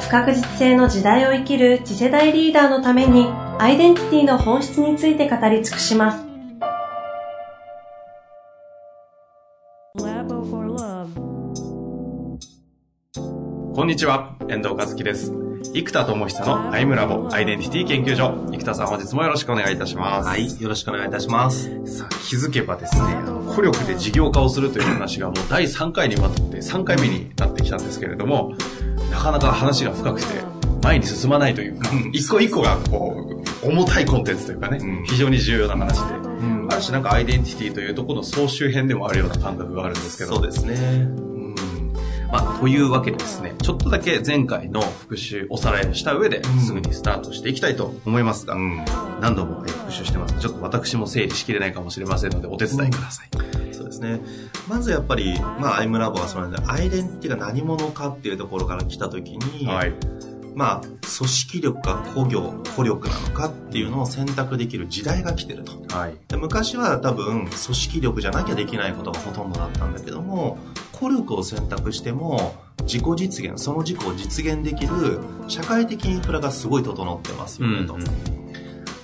不確実性の時代を生きる次世代リーダーのためにアイデンティティの本質について語り尽くします。こんにちは、遠藤和樹です。生田智久のアイムラボアイデンティティ研究所。生田さん本日もよろしくお願いいたします。はい、よろしくお願いいたします。さあ、気づけばですね、孤力で事業化をするという話がもう第3回にわたって3回目になってきたんですけれども、なかなか話が深くて、前に進まないというか、一個一個がこう、重たいコンテンツというかね、非常に重要な話で、ある種なんかアイデンティティというところの総集編でもあるような感覚があるんですけど。そうですね。まあ、というわけでですね、ちょっとだけ前回の復習、おさらいをした上で、すぐにスタートしていきたいと思いますが、うん、何度も復習してます。ちょっと私も整理しきれないかもしれませんので、お手伝いください。そうですね。まずやっぱり、まあ、アイムラボはその、アイデンティティが何者かっていうところから来たときに、はい、まあ、組織力か個業、個力なのかっていうのを選択できる時代が来てると。はい、で昔は多分、組織力じゃなきゃできないことがほとんどだったんだけども、個力を選択しても、自己実現、その自己を実現できる社会的インフラがすごい整ってますよね、と。うんうん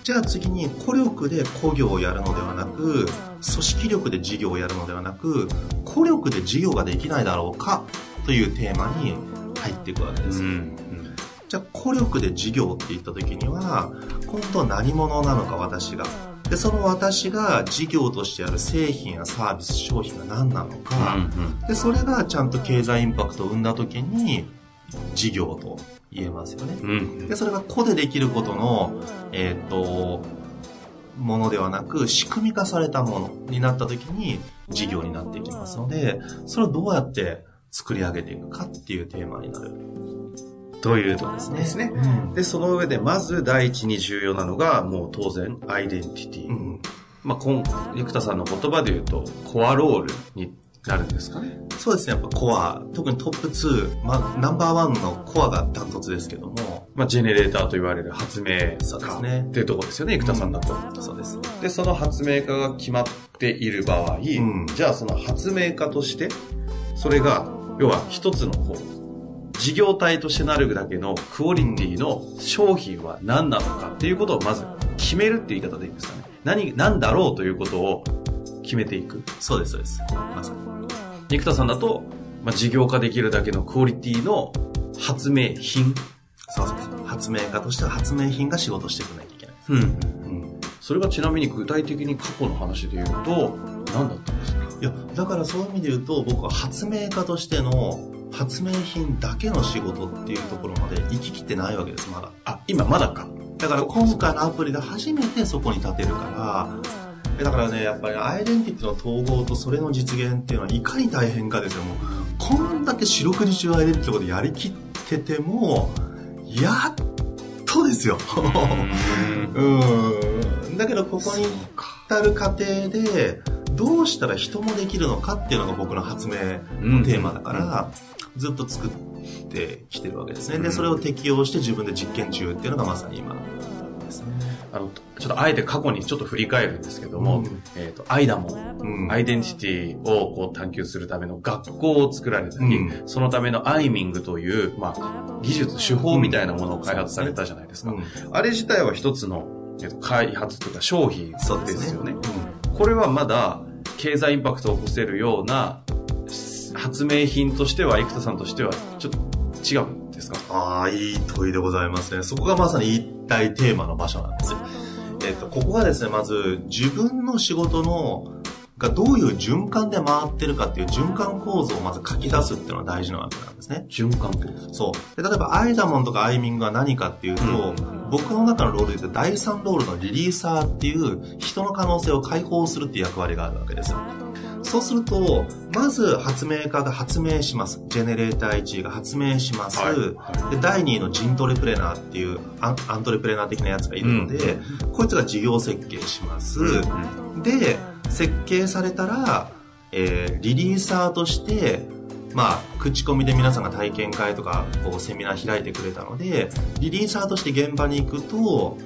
じゃあ次に個力で個業をやるのではなく、組織力で事業をやるのではなく、個力で事業ができないだろうかというテーマに入っていくわけです。うん、じゃあ個力で事業って言った時には、今度は何者なのか私が。で、その私が事業としてある製品やサービス、商品が何なのか、うんうん、で、それがちゃんと経済インパクトを生んだ時に、事業と言えますよね。うん、で、それが個でできることの、えっ、ー、と、ものではなく、仕組み化されたものになった時に、事業になっていきますので、それをどうやって作り上げていくかっていうテーマになる。というとですね。ですね。うん、で、その上で、まず第一に重要なのが、もう当然、アイデンティティ。うん、まあ、今、生田さんの言葉で言うと、コアロールになるんですかね。そうですね。やっぱコア、特にトップ2、まあ、ナンバーワンのコアがダントツですけども。まあ、ジェネレーターと言われる発明家っていうところですよね、生田さんだと、うん。そうです。で、その発明家が決まっている場合、うん、じゃあその発明家として、それが、要は一つのこう、事業体としてなるだけのクオリティの商品は何なのかっていうことをまず決めるっていう言い方でいいんですかね。何、何だろうということを決めていく。そうです、そうです。まさに。肉田さんだと、まあ、事業化できるだけのクオリティの発明品。そうそうそう。発明家としては発明品が仕事していかないといけない。うん。うん。それがちなみに具体的に過去の話で言うと、何だったんですか？いや、だからそういう意味で言うと、僕は発明家としての発明品だけの仕事っていうところまで行ききってないわけです、まだ。あ、今まだか。だから今回のアプリで初めてそこに立てるから、だからね、やっぱりアイデンティティの統合とそれの実現っていうのはいかに大変かですよ。もう、こんだけ四六時中アイデンティティのことやりきってても、やっとですよ。うん。だけどここに至る過程で、どうしたら人もできるのかっていうのが僕の発明のテーマだから、ずっと作ってきてるわけですね。で、それを適用して自分で実験中っていうのがまさに今ですね。あの、ちょっとあえて過去にちょっと振り返るんですけども、うん、えっ、ー、と、アイダも、うん、アイデンティティをこう探求するための学校を作られたり、うん、そのためのアイミングという、まあ、技術、手法みたいなものを開発されたじゃないですか。あれ自体は一つの、えーと、開発というか商品ですよね。ねこれはまだ経済インパクトを起こせるような発明品としては、生田さんとしては、ちょっと違うんですか？ああ、いい問いでございますね。そこがまさに一体テーマの場所なんですよ。えっ、と、ここがですね、まず、自分の仕事の、がどういう循環で回ってるかっていう循環構造をまず書き出すっていうのが大事なわけなんですね。循環構造そう。で例えば、アイダモンとかアイミングは何かっていうと、うん、僕の中のロールで言うと、第三ロールのリリーサーっていう人の可能性を解放するっていう役割があるわけですよ。そうすると、まず発明家が発明します。ジェネレーター1が発明します。はいはい、で第2位のジントレプレナーっていうアンアントレプレナー的なやつがいるので、うん、こいつが事業設計します。うん、で、設計されたら、えー、リリーサーとして、まあ、口コミで皆さんが体験会とか、こう、セミナー開いてくれたので、リリーサーとして現場に行くと、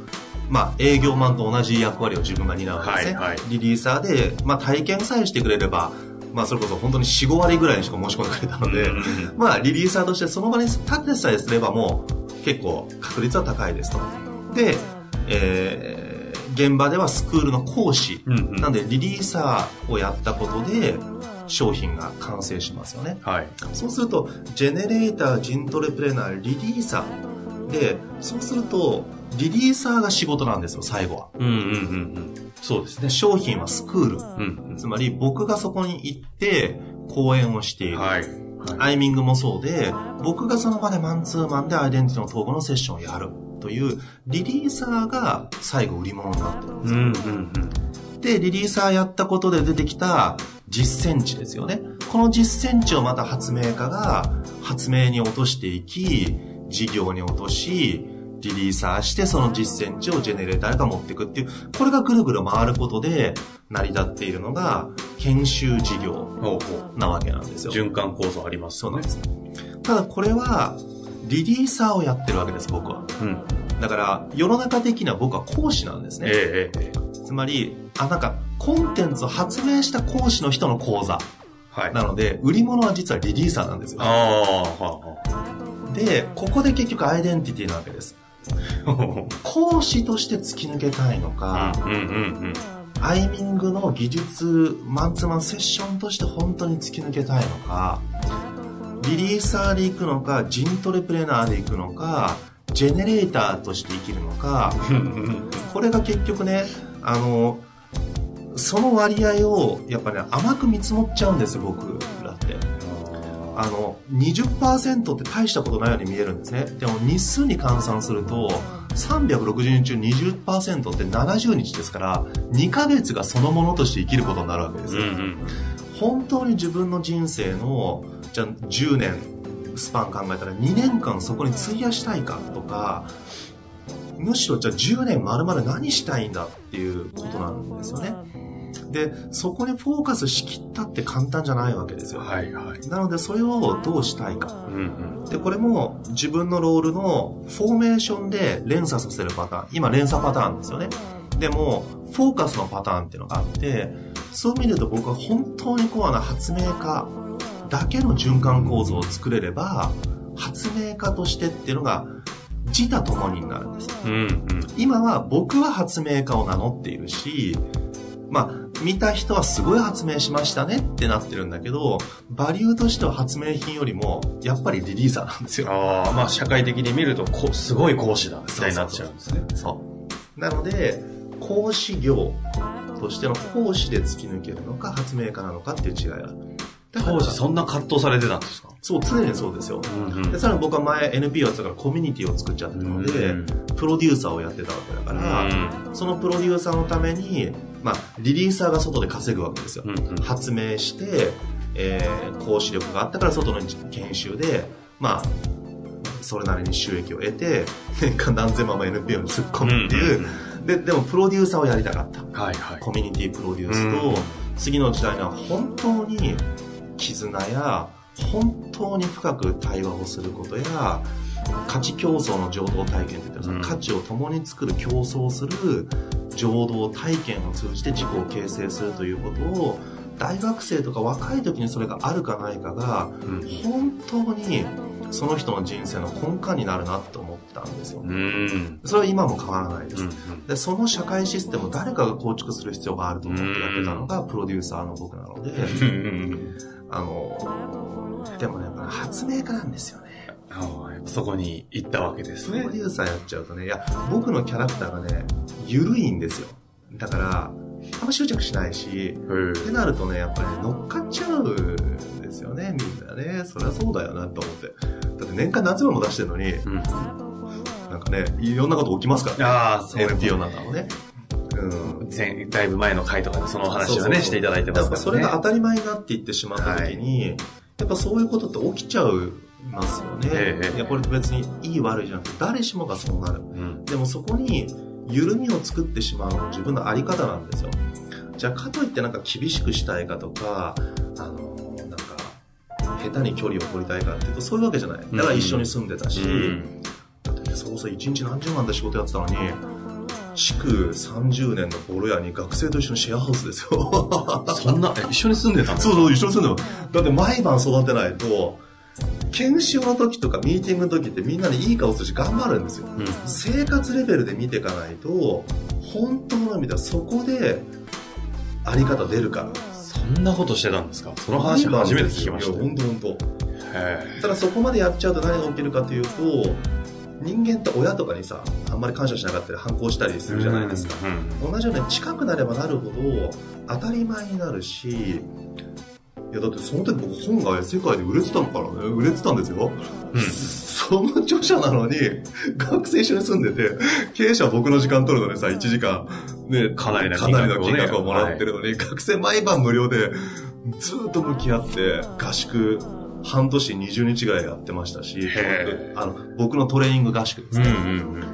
まあ、営業マンと同じ役割を自分が担うわけですね。はいはい、リリーサーで、まあ、体験さえしてくれれば、まあ、それこそ本当に4、5割ぐらいにしか申し込んでくれたので、まあ、リリーサーとしてその場に立ってさえすればもう、結構確率は高いですと。で、えー、現場ではスクールの講師、うんうん、なんでリリーサーをやったことで、商品が完成しますよね。はい。そうすると、ジェネレーター、ジントレプレナー、リリーサー。で、そうすると、リリーサーが仕事なんですよ、最後は。うんうんうんうん。そうですね。商品はスクール。うん、つまり、僕がそこに行って、講演をしている。はい。アイミングもそうで、僕がその場でマンツーマンでアイデンティティの統合のセッションをやるという、リリーサーが最後売り物になってるんですよ。うんうんうん、で、リリーサーやったことで出てきた実践値ですよね。この実践値をまた発明家が発明に落としていき、事業に落とし、リリーサーしてその実践値をジェネレーターが持っていくっていう、これがぐるぐる回ることで成り立っているのが研修事業なわけなんですよ。循環構造あります、ね、そうなんです。ただこれはリリーサーをやってるわけです、僕は。うん。だから世の中的には僕は講師なんですね。ええええ。つまり、あ、なんか、コンテンツを発明した講師の人の講座。はい。なので、売り物は実はリリーサーなんですよ。ああ、はあ。で、ここで結局アイデンティティなわけです。講師として突き抜けたいのか、うんうんうんうんアイミングの技術マンツーマンセッションとして本当に突き抜けたいのか、リリーサーで行くのか、ジントレプレーナーで行くのか、ジェネレーターとして生きるのか、これが結局ね、あの、その割合をやっぱね、甘く見積もっちゃうんですよ、僕らって。あの、20%って大したことないように見えるんですね。でも日数に換算すると、360日中20%って70日ですから、2ヶ月がそのものとして生きることになるわけですよ。うんうん、本当に自分の人生の、じゃあ10年、スパン考えたら2年間そこに費やしたいかとか、むしろじゃあ10年丸々何したいんだっていうことなんですよね。で、そこにフォーカスしきったって簡単じゃないわけですよ。はいはい。なので、それをどうしたいか。うんうん、で、これも自分のロールのフォーメーションで連鎖させるパターン。今、連鎖パターンですよね。でも、フォーカスのパターンっていうのがあって、そう見ると僕は本当にコアな発明家だけの循環構造を作れれば、発明家としてっていうのが自他共になるんです、うんうん、今は僕は発明家を名乗っているし、まあ、見た人はすごい発明しましたねってなってるんだけど、バリューとしては発明品よりも、やっぱりリリーサーなんですよ。ああ、まあ社会的に見るとこ、すごい講師だ、みたいになっちゃうんですね。そうなので、講師業としての講師で突き抜けるのか、発明家なのかっていう違いがある。当時そんな葛藤されてたんですか？そう、常にそうですよ。うんうん、でさらに僕は前 NPO やってたからコミュニティを作っちゃってたので、うんうん、プロデューサーをやってたわけだから、うん、そのプロデューサーのために、まあ、リリーサーが外で稼ぐわけですよ。うんうん、発明して、えー、講師力があったから外の研修で、まあ、それなりに収益を得て、年間何千万も NPO に突っ込むっていう、うんうん、で、でもプロデューサーをやりたかった。はいはい、コミュニティプロデュースと、うん、次の時代には本当に絆や本当に深く対話をすることや価値競争の情動体験といったら、その価値を共に作る競争する情動体験を通じて自己を形成するということを大学生とか若い時にそれがあるかないかが、本当にその人の人生の根幹になるなと思ったんですよ。それは今も変わらないです。で、その社会システムを誰かが構築する必要があると思ってやってたのがプロデューサーの僕なので、あの、でもね、やっぱ発明家なんですよね。そこに行ったわけですね。プロデューサーやっちゃうとね、いや、僕のキャラクターがね、緩いんですよ。だから、あんま執着しないし、ってなるとね、やっぱり、ね、乗っかっちゃうんですよね、みんなね。そりゃそうだよなと思って。だって年間何粒も出してるのに、うん、なんかね、いろんなこと起きますから、ね、ああ、そうなんだろうね。うん、前、だいぶ前の回とかでその話はね、していただいてますからね。それが当たり前になっていってしまった時に、はい、やっぱそういうことって起きちゃうますよね。えー、いや、これ別にいい悪いじゃなくて、誰しもがそうなる。うん、でもそこに、緩みを作ってしまうのも自分のあり方なんですよ。じゃあ、かといってなんか厳しくしたいかとか、あの、なんか、下手に距離を取りたいかっていうと、そういうわけじゃない。だから一緒に住んでたし、うん、だってね、そこそ一日何十万で仕事やってたのに、築30年のボロ屋に学生と一緒にシェアハウスですよ。そんな、一緒に住んでたそうそう、一緒に住んでた。だって毎晩育てないと、研修の時とかミーティングの時ってみんなでいい顔するし頑張るんですよ、うん、生活レベルで見ていかないと本当の意味ではそこであり方出るから。そんなことしてたんですか？その話初めて聞きましたいや本当本当。ただそこまでやっちゃうと何が起きるかというと人間って親とかにさあんまり感謝しなかったり反抗したりするじゃないですか、うんうん、同じように近くなればなるほど当たり前になるしいやだってその時僕本が世界で売れてたのからね、売れてたんですよ。うん、その著者なのに、学生一緒に住んでて、経営者は僕の時間取るのにさ、1時間、ね、かなりの金額をもらってるのに、はい、学生毎晩無料で、ずっと向き合って、合宿、半年20日ぐらいやってましたし、あの僕のトレーニング合宿ですね。うんうんうん、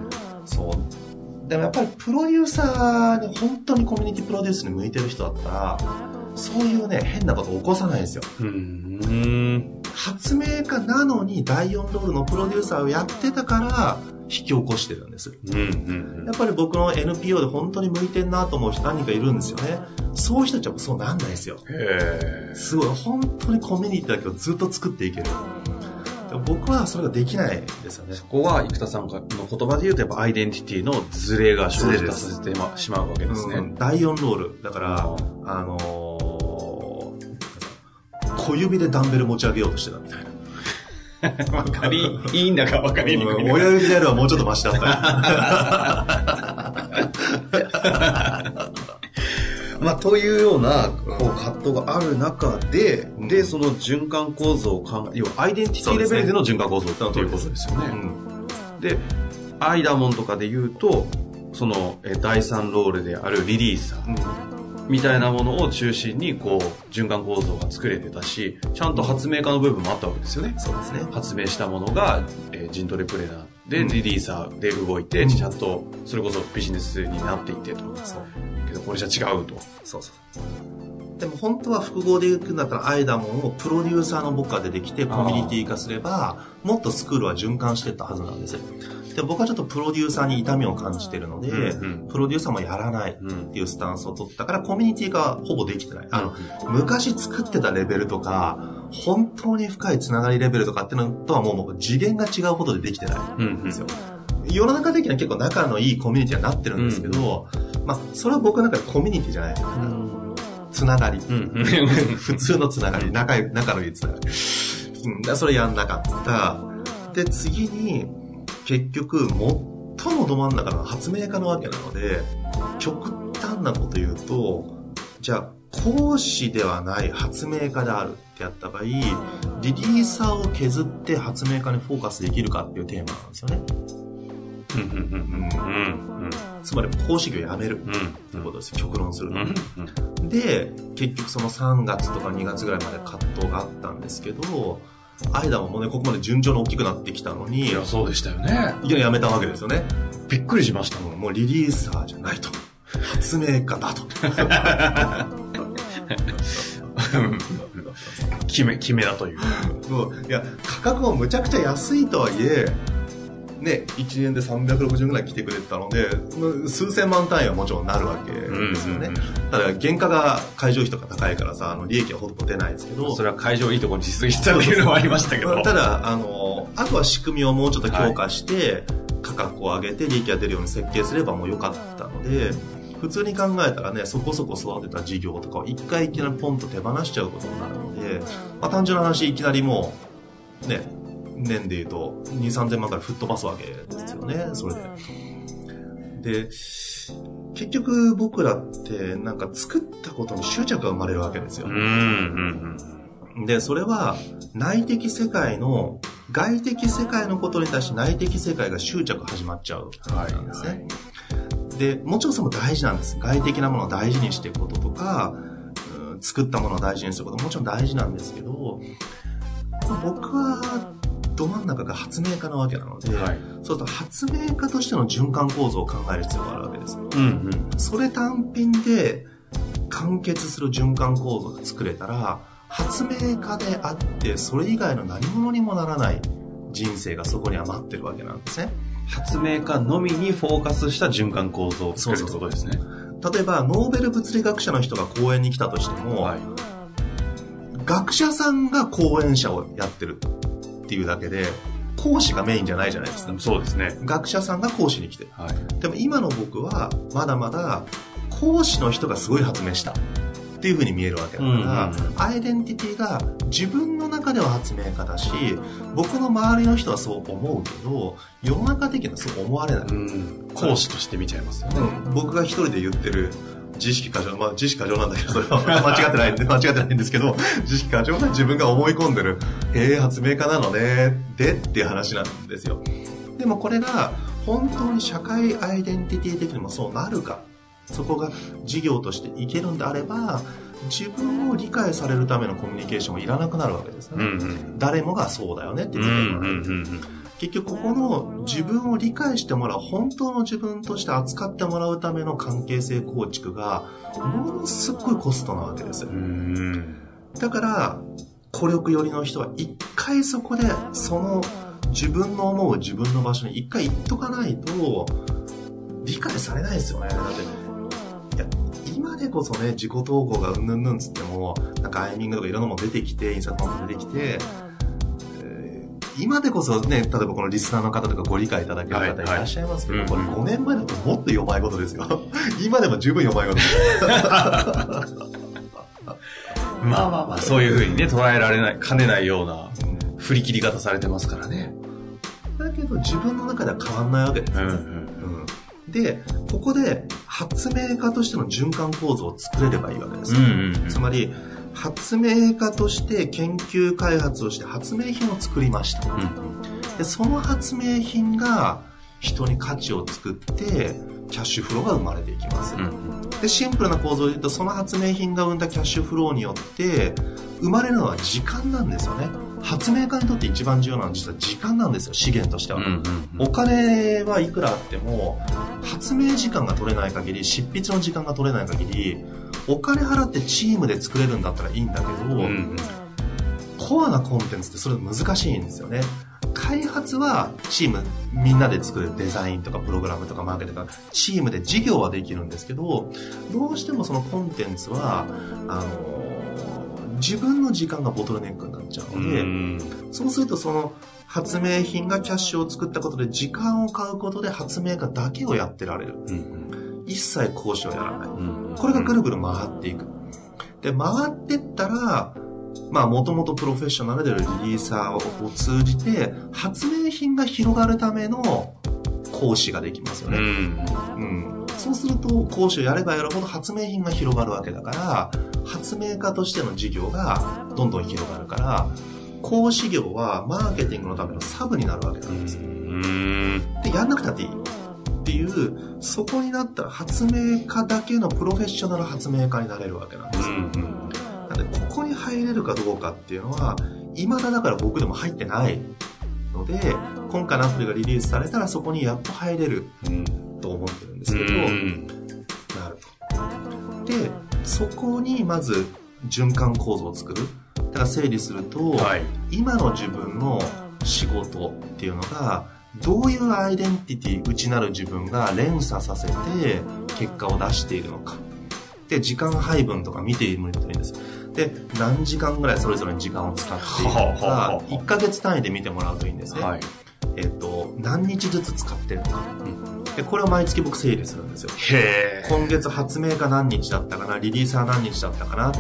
そう。でもやっぱりプロデューサーに、本当にコミュニティプロデュースに向いてる人だったら、そういうね、変なこと起こさないんですよ。発明家なのに第4ロールのプロデューサーをやってたから引き起こしてるんです。やっぱり僕の NPO で本当に向いてんなと思う人何人かいるんですよね。そういう人たちはそうなんないですよ。すごい、本当にコミュニティだけをずっと作っていける。僕はそれができないですよね。そこは生田さんの言葉で言うとやっぱアイデンティティのズレが生じさせてしまうわけですね。うん、第4ロール。だから、あのー、小指でダンベル持ち上げようとしてたみたいな。わかり、いいんだかわかりにくい。親指でやるはもうちょっとマシだった まあ、というような、こう、葛藤がある中で、うん、で、その循環構造を考え、要はアイデンティティレベルでの循環構造っていうことですよね。で、アイダモンとかで言うと、その、え第3ロールであるリリーサー。みたいなものを中心にこう循環構造が作れてたしちゃんと発明家の部分もあったわけですよね。そうですね。発明したものが、えー、ジントレプレーナーでリリーサーで動いて、うん、ちゃんとそれこそビジネスになっていってとそう。けどこれじゃ違うと。そうそうでも本当は複合でいくんだったらアイダモンをプロデューサーの僕が出てきてコミュニティ化すればもっとスクールは循環していったはずなんですよで僕はちょっとプロデューサーに痛みを感じてるので、うんうん、プロデューサーもやらないっていうスタンスを取ったから、コミュニティがほぼできてない。あの、昔作ってたレベルとか、本当に深いつながりレベルとかっていうのとはもう次元が違うことでできてないんですよ。うんうん、世の中的には結構仲のいいコミュニティになってるんですけど、うんうん、まあ、それは僕の中でコミュニティじゃないですか。うん、つながり。普通のつながり。仲仲のいいつながり。うん、それやんなかった。で、次に、結局、最もど真ん中の発明家なわけなので、極端なこと言うと、じゃあ、講師ではない発明家であるってやった場合、リリーサーを削って発明家にフォーカスできるかっていうテーマなんですよね。つまり講師業やめるってことですよ、極論すると。で、結局その3月とか2月ぐらいまで葛藤があったんですけど、アイダもね、ここまで順調に大きくなってきたのに、いや、そうでしたよね。いきなりやめたわけですよね。びっくりしました。もうリリーサーじゃないと。発明家だと。決め、決めだとい う。いや、価格もむちゃくちゃ安いとはいえ、ね、1年で360ぐらい来てくれてたので、数千万単位はもちろんなるわけですよね。ただ、原価が会場費とか高いからさ、あの利益はほとんど出ないですけど。それは会場いいところに実績したっていうのはありましたけど。ただ、あの、あとは仕組みをもうちょっと強化して、価格を上げて利益が出るように設計すればもう良かったので、普通に考えたらね、そこそこ育てた事業とかを一回いきなりポンと手放しちゃうことになるので、まあ単純な話、いきなりもう、ね、年で言うと、2、3000万から吹っ飛ばすわけですよね、それで。で、結局僕らってなんか作ったことに執着が生まれるわけですよ。で、それは内的世界の、外的世界のことに対して内的世界が執着始まっちゃう。はい。ですね。で、もちろんそれも大事なんです。外的なものを大事にしていくこととか、うん、作ったものを大事にすることももちろん大事なんですけど、僕はど真ん中が発明家なわけなので、はい、そうすると発明家としての循環構造を考える必要があるわけです。うんうん、それ単品で完結する循環構造が作れたら、発明家であって、それ以外の何者にもならない人生がそこには待ってるわけなんですね。発明家のみにフォーカスした循環構造を作るってことですね。例えば、ノーベル物理学者の人が講演に来たとしても、はい、学者さんが講演者をやってるっていうだけで、講師がメインじゃないじゃないですか。そうですね。学者さんが講師に来てる。はい、でも今の僕は、まだまだ、講師の人がすごい発明した。っていうふうに見えるわけだから、うん、アイデンティティが自分の中では発明家だし、僕の周りの人はそう思うけど、世の中的にはそう思われない。うん、講師として見ちゃいますよね。うん、僕が一人で言ってる、自意識過剰、まあ自意識過剰なんだけど、それは間違ってないんで、間違ってないんですけど、自意識過剰な自分が思い込んでる、ええ発明家なのね、でっていう話なんですよ。でもこれが、本当に社会アイデンティティ的にもそうなるかそこが事業としていけるんであれば、自分を理解されるためのコミュニケーションもいらなくなるわけですね。うんうん、誰もがそうだよねって言ってもらえる。結局ここの自分を理解してもらう、本当の自分として扱ってもらうための関係性構築が、ものすごいコストなわけですよ。だから、孤力寄りの人は一回そこで、その自分の思う自分の場所に一回行っとかないと、理解されないですよね。だって、いや、今でこそね、自己投稿がうんぬんぬんつっても、なんかアイミングとかいろんなもの出てきて、インサートも出てきて、えー、今でこそね、例えばこのリスナーの方とかご理解いただける方いらっしゃいますけど、はいはい、これ5年前だともっと弱いことですよ。今でも十分弱いことです。まあまあまあ、そういうふうにね、捉えられない、兼ねないような振り切り方されてますからね。だけど自分の中では変わんないわけですね。うんうんで、ここで発明家としての循環構造を作れればいいわけです。うんうんうん、つまり、発明家として研究開発をして発明品を作りました。うん、でその発明品が人に価値を作って、キャッシュフローが生まれていきます。うん、で、シンプルな構造で言うと、その発明品が生んだキャッシュフローによって、生まれるのは時間なんですよね。発明家にとって一番重要なのは実は時間なんですよ、資源としては。うんうんうん、お金はいくらあっても、発明時間が取れない限り、執筆の時間が取れない限り、お金払ってチームで作れるんだったらいいんだけど、うんうん、コアなコンテンツってそれ難しいんですよね。開発はチームみんなで作るデザインとかプログラムとかマーケとかチームで事業はできるんですけどどうしてもそのコンテンツはあの自分の時間がボトルネックになっちゃうので、そうするとその発明品がキャッシュを作ったことで時間を買うことで発明家だけをやってられる。一切講師をやらない。これがぐるぐる回っていく。で、回ってったら、まあ、もともとプロフェッショナルであるリリーサーを通じて、発明品が広がるための講師ができますよね。うん、うんそうすると、講師をやればやるほど発明品が広がるわけだから、発明家としての事業がどんどん広がるから、講師業はマーケティングのためのサブになるわけなんですよ。で、やんなくたっていい。いう、そこになったら発明家だけのプロフェッショナル発明家になれるわけなんですよ。なので、ここに入れるかどうかっていうのは、未だだから僕でも入ってないので、今回のアプリがリリースされたらそこにやっと入れる。うんと思ってるんですけど、なると。で、そこにまず循環構造を作る。だから整理すると、はい、今の自分の仕事っていうのが、どういうアイデンティティ、内なる自分が連鎖させて結果を出しているのか。で、時間配分とか見てみるといいんです。で、何時間ぐらいそれぞれに時間を使っているのか、1ヶ月単位で見てもらうといいんですね。はい、えっ、と、何日ずつ使ってるのか。うんで、これを毎月僕整理するんですよ。へ今月発明家何日だったかな、リリーサー何日だったかな、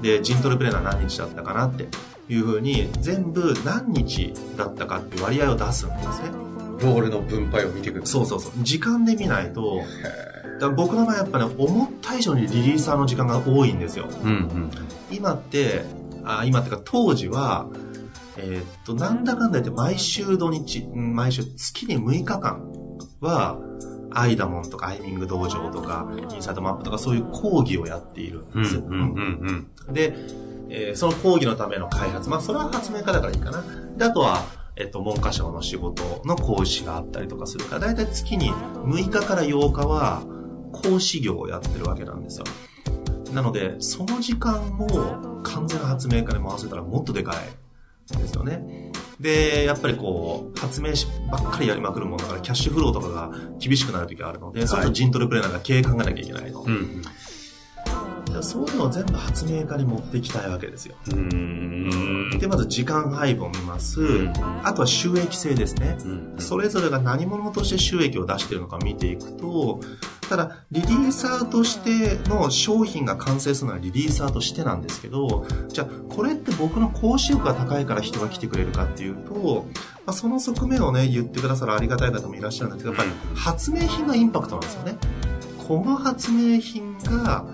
で、ジントルプレーナー何日だったかなっていうふうに、全部何日だったかっていう割合を出すんですね。ロールの分配を見ていくそうそうそう。時間で見ないと、だ僕の場合やっぱね、思った以上にリリーサーの時間が多いんですよ。うんうん、今って、あ今ってか当時は、えー、っと、なんだかんだ言って毎週土日、毎週月に6日間は、アイダモンとかアイミング道場とか、インサイトマップとかそういう講義をやっているんですよ。で、えー、その講義のための開発、まあそれは発明家だからいいかな。で、あとは、えっと、文科省の仕事の講師があったりとかするから、だいたい月に6日から8日は講師業をやってるわけなんですよ。なので、その時間を完全な発明家に回せたらもっとでかいですよね。で、やっぱりこう、発明しばっかりやりまくるものだから、キャッシュフローとかが厳しくなる時があるので、はい、そうするとジントルプレーナーが経営考えなきゃいけないの。うんそういうのを全部発明家に持っていきたいわけですよ。で、まず時間配分を見ます。あとは収益性ですね。それぞれが何者として収益を出しているのか見ていくと、ただ、リリーサーとしての商品が完成するのはリリーサーとしてなんですけど、じゃあ、これって僕の講師力が高いから人が来てくれるかっていうと、まあ、その側面をね、言ってくださるありがたい方もいらっしゃるんですけど、やっぱり発明品がインパクトなんですよね。この発明品が、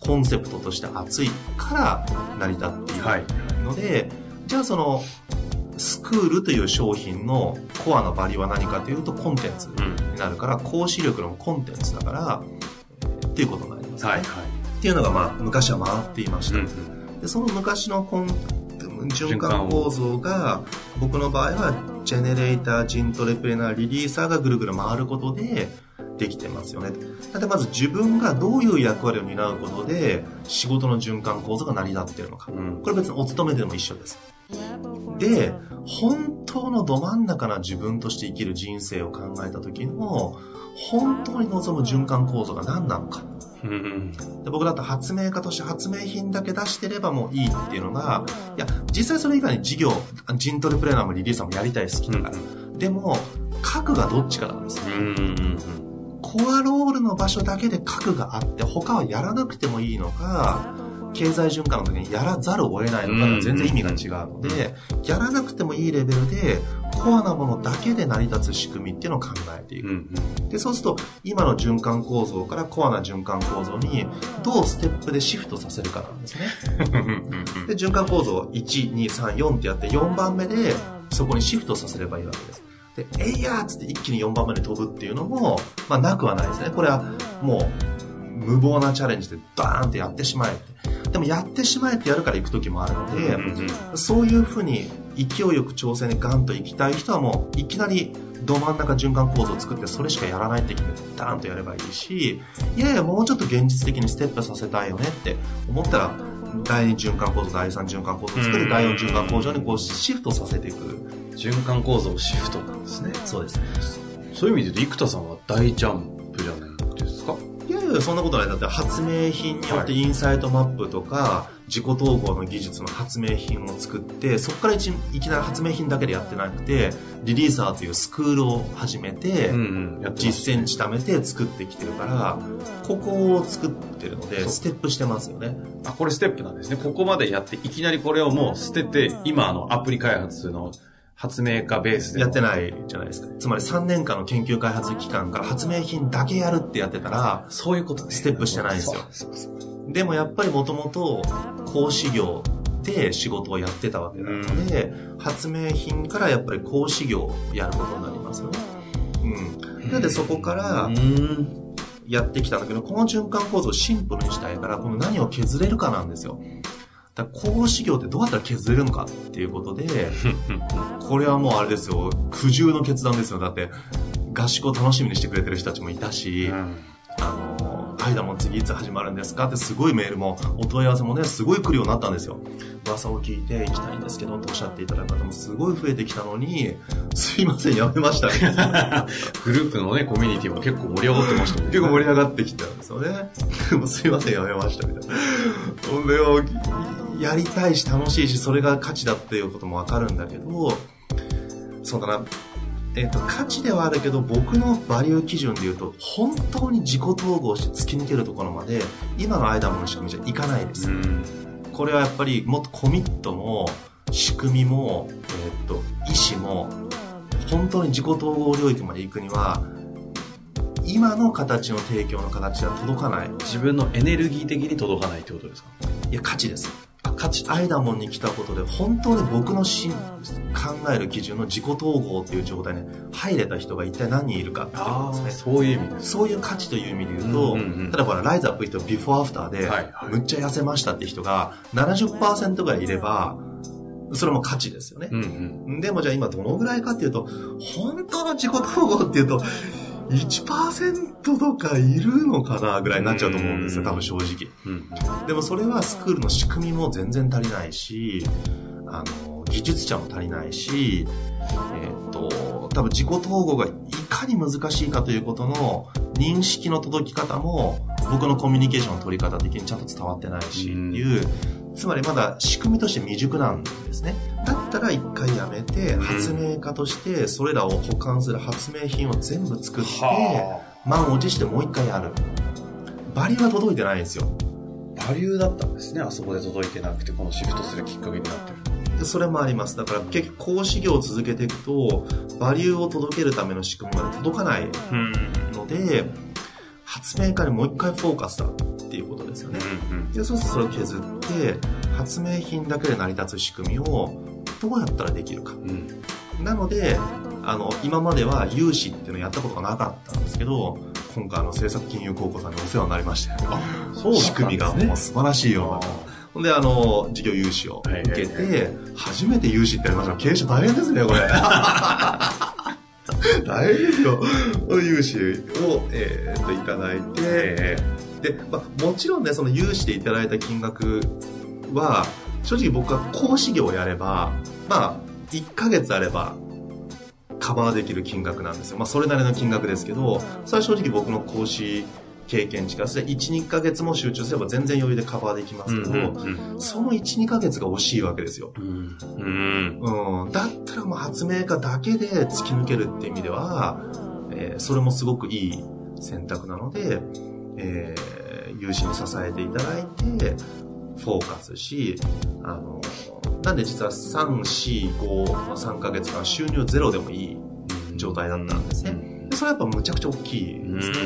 コンセプトとして熱いから成り立っているので、はい、じゃあそのスクールという商品のコアのバリューは何かというとコンテンツになるから、講師力のコンテンツだから、っていうことになりますね。はいはい、っていうのがまあ昔は回っていました。うん、でその昔のコン循環構造が僕の場合はジェネレーター、ジントレプレナー、リリーサーがぐるぐる回ることでできてますよね。だってまず自分がどういう役割を担うことで仕事の循環構造が成り立ってるのか。うん、これ別にお勤めでも一緒です。で、本当のど真ん中な自分として生きる人生を考えた時の本当に望む循環構造が何なのか。で僕だと発明家として発明品だけ出してればもういいっていうのが、いや、実際それ以外に事業、ジントルプレーナーもリリーサーもやりたい好きだから。でも、核がどっちかなんですよ。コアロールの場所だけで核があって、他はやらなくてもいいのか、経済循環の時にやらざるを得ないのか全然意味が違うので、やらなくてもいいレベルで、コアなものだけで成り立つ仕組みっていうのを考えていく。で、そうすると、今の循環構造からコアな循環構造に、どうステップでシフトさせるかなんですね。で、循環構造1、2、3、4ってやって、4番目でそこにシフトさせればいいわけです。で、えいやーっつって一気に4番目に飛ぶっていうのも、まあなくはないですね。これはもう、無謀なチャレンジでバーンってやってしまえって。でもやってしまえってやるから行く時もあるので、そういうふうに勢いよく挑戦にガンと行きたい人はもういきなりど真ん中循環構造を作ってそれしかやらないって決めてダーンとやればいいし、いやいやもうちょっと現実的にステップさせたいよねって思ったら、第2循環構造、第3循環構造を作る、第4循環構造にこうシフトさせていく。循環構造シフトなんですね。そうですね。そういう意味で言うと、生田さんは大ジャンプじゃないですか？いやいや、そんなことない。だって発明品によってインサイトマップとか、自己統合の技術の発明品を作って、そこからいきなり発明品だけでやってなくて、リリーサーというスクールを始めて、うんうん、実践地貯めて作ってきてるから、ここを作ってるので、ステップしてますよね。あ、これステップなんですね。ここまでやって、いきなりこれをもう捨てて、今のアプリ開発の発明家ベースで。やってないじゃないですか。つまり3年間の研究開発期間から発明品だけやるってやってたら、そういうことステップしてないんですよ。でもやっぱりもともと講師業で仕事をやってたわけなので、発明品からやっぱり講師業をやることになりますよね。うん。なんでそこから、やってきたんだけど、この循環構造をシンプルにしたいから、この何を削れるかなんですよ。だ講師業ってどうやったら削れるのかっていうことで、これはもうあれですよ、苦渋の決断ですよ。だって、合宿を楽しみにしてくれてる人たちもいたし、うん、あの、アイダも次いつ始まるんですかってすごいメールも、お問い合わせもね、すごい来るようになったんですよ。噂を聞いて行きたいんですけど、とおっしゃっていただく方もすごい増えてきたのに、すいません、やめましたね。グループのね、コミュニティも結構盛り上がってましたね。結構盛り上がってきたんですよね。もうすいません、やめました、みたいな。それをやりたいし楽しいし、それが価値だっていうこともわかるんだけど、そうだな、えっ、ー、と、価値ではあるけど、僕のバリュー基準で言うと、本当に自己統合して突き抜けるところまで、今のアイダムの仕組みじゃいかないです。これはやっぱり、もっとコミットも、仕組みも、えっ、ー、と、意思も、本当に自己統合領域まで行くには、今の形の提供の形は届かない。自分のエネルギー的に届かないってことですか？いや、価値です。価値アイダモンに来たことで本当に僕のし考える基準の自己統合っていう状態に入れた人が一体何人いるかっていうことですね。そういう意味。ですそういう価値という意味で言うと、うんうんうん、例えばライズアップ人ビフォーアフターで、はいはい、むっちゃ痩せましたって人が70%ぐらいいればそれも価値ですよね、うんうん、でもじゃあ今どのぐらいかっていうと本当の自己統合っていうと1%とかいるのかなぐらいになっちゃうと思うんですよ、多分正直。でもそれはスクールの仕組みも全然足りないし、あの、技術者も足りないし、えー、っと、多分自己統合がいかに難しいかということの認識の届き方も、僕のコミュニケーションの取り方的にちゃんと伝わってないしっていう、つまりまだ仕組みとして未熟なんですね。だったら一回やめて、発明家としてそれらを保管する発明品を全部作って、満を持してもう一回やる。バリューは届いてないんですよ。バリューだったんですね。あそこで届いてなくて、このシフトするきっかけになってる。それもあります。だから結局講師業を続けていくと、バリューを届けるための仕組みまで届かないので、発明家にもう一回フォーカスだっていうことですよね。でそうするとそれを削って発明品だけで成り立つ仕組みをどうやったらできるか。うん、なのであの今までは融資っていうのをやったことがなかったんですけど今回あの政策金融高校さんにお世話になりまして、あそう、ね、仕組みがもう素晴らしいような。ほんで、あの、事業融資を受けて、初めて融資ってやりました経営者大変ですね、これ。大変ですよ。融資を、えー、っと、いただいて、で、まあ、もちろんね、その融資でいただいた金額は、正直僕は講師業をやれば、まあ、1ヶ月あれば、カバーできる金額なんですよ。まあ、それなりの金額ですけど、それは正直僕の講師経験値からして、1、2ヶ月も集中すれば全然余裕でカバーできますけど、うんうんうん、その1、2ヶ月が惜しいわけですよ。うん。うん、だったらもう発明家だけで突き抜けるっていう意味では、えー、それもすごくいい選択なので、えー、有志に支えていただいて、フォーカスし、あの、なんで実は3、4、5の3ヶ月間収入ゼロでもいい状態だったんですね。でそれはやっぱむちゃくちゃ大きいですね。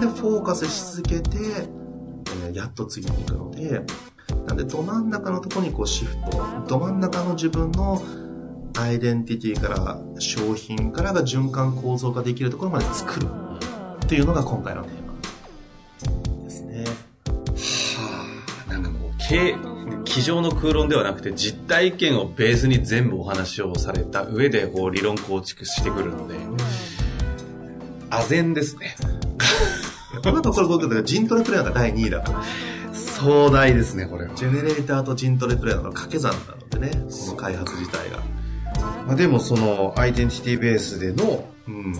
で、フォーカスし続けて、えー、やっと次に行くので、なんでど真ん中のところにこうシフト、ど真ん中の自分のアイデンティティから商品からが循環構造化できるところまで作るっていうのが今回のテー机上の空論ではなくて実体験をベースに全部お話をされた上でこう理論構築してくるので、あぜんですね。この後これ僕だジントレプレイヤーが第2位だから。壮大ですね、これは。ジェネレーターとジントレプレイヤーの掛け算なのでね、この開発自体が。まあ、でもそのアイデンティティベースでの、うん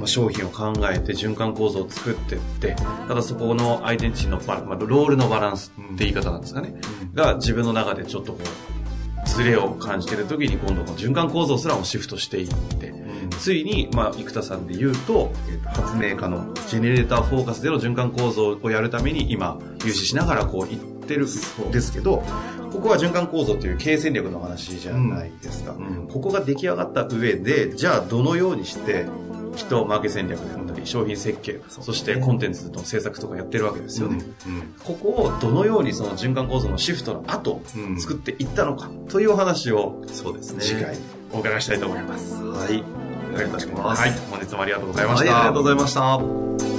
まあ、商品を考えて循環構造を作っていってただそこのアイデンティティのバ、まあ、ロールのバランスって言い方なんですかね、うん、が自分の中でちょっとこうズレを感じてる時に今度この循環構造すらもシフトしていって、ついに、まあ、生田さんで言うと発明家のジェネレーターフォーカスでの循環構造をやるために今、融資しながらこう言ってるんですけど、ここは循環構造という経営戦略の話じゃないですか、うんうん、ここが出来上がった上で、じゃあどのようにして、人マーケ戦略であったり、商品設計、そしてコンテンツの制作とかやってるわけですよね。ここをどのようにその循環構造のシフトの後、作っていったのかというお話を、そうですね。次回お伺いしたいと思います。はい。お願いいたします。はい。本日もありがとうございました。はい、ありがとうございました。